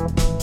Bye.